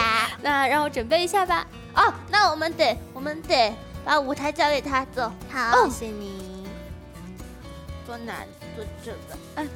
家。那让我准备一下吧。哦，那我们得，我们得把舞台交给他，走。好，谢谢你。坐哪？坐这个。嗯。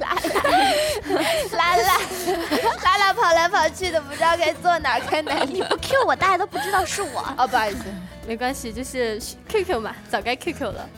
拉 拉拉拉拉拉跑来跑去的，不知道该坐哪该哪里。你不 Q 我，大家都不知道是我。哦，不好意思，没关系，就是 QQ 嘛，早该 QQ 了。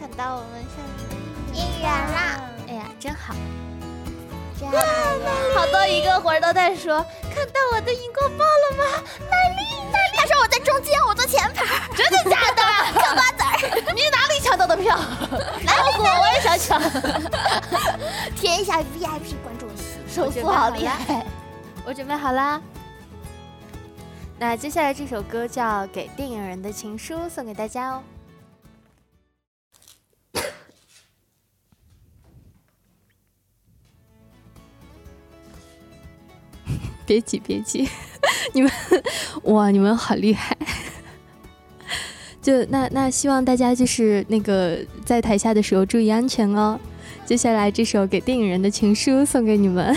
看到我们上姻缘啦！哎呀，真好。哇，好多一个活都在说，看到我的荧光棒了吗？哪里哪里？他说我在中间，我坐前排。真的假的？嗑瓜子儿。你哪里抢到的票？来我我也想抢。填一下 VIP 观众席，手速好厉害。我准备好啦。那接下来这首歌叫《给电影人的情书》，送给大家哦。别急，别急，你们哇，你们好厉害！就那那，希望大家就是那个在台下的时候注意安全哦。接下来这首《给电影人的情书》送给你们。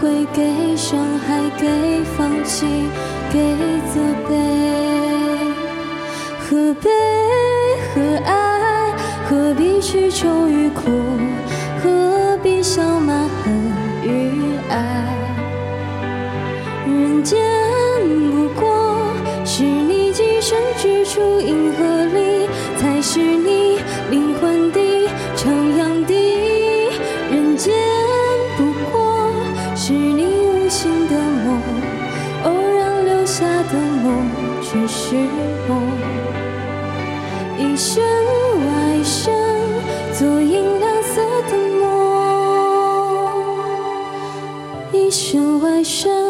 会，给伤害，给。放弃，给责备，何悲何爱？何必去愁与苦？何必笑骂恨与爱？人间不过是你寄身之处，银河里是梦，一生外生，做银亮色的梦，一生外生，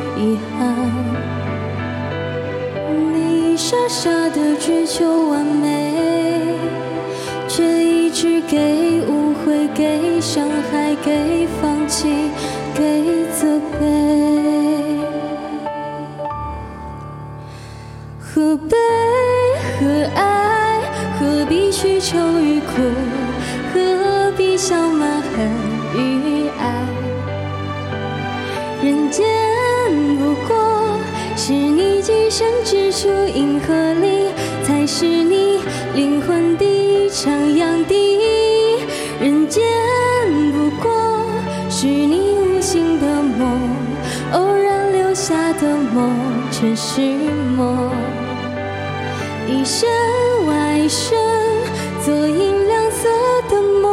遗憾。你傻傻的追求完美，却一直给误会，给伤害，给放弃，给责备。何悲何爱？何必去愁与苦？何必？笑骂恨与爱。人间不过是你寄身之处，银河里才是你灵魂的徜徉地。人间不过是你无心的梦，偶然留下的梦，尘世梦。一生外生，做银亮色的梦。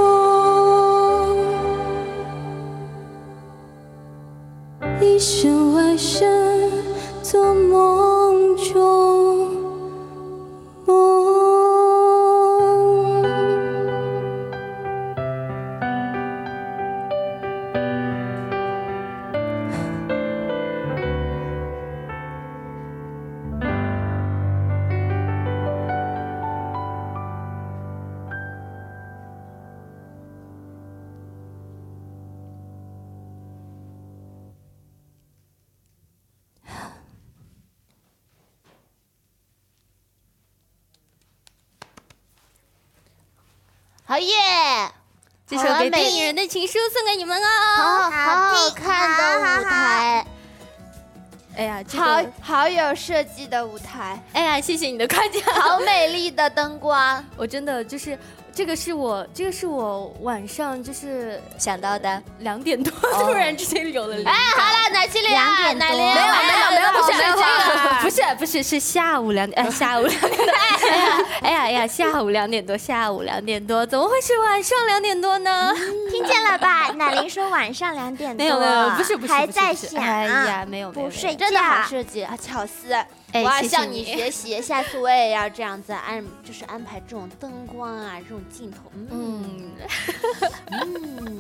一生一生，做梦好耶！这首给电影人的情书送给你们哦。好好好看的舞台，哎呀，这好个，好有设计的舞台，哎呀，谢谢你的夸奖。好美丽的灯光，我真的就是这个是我这个是我晚上就是想到的。两点多突然之间有了灵哎，好了，奶七零啊，两点多不是不是是下午两点 哎 下午两点多哎呀哎呀哎呀下午两点多下午两点多怎么会是晚上两点多呢？听见了吧？奶玲说晚上两点多，没有没有不是不是还在想，哎呀没有没有不睡觉，真的好设计啊，巧思！哎我要向你学习，下次我也要这样子安，就是安排这种灯光啊，这种镜头。嗯嗯。嗯。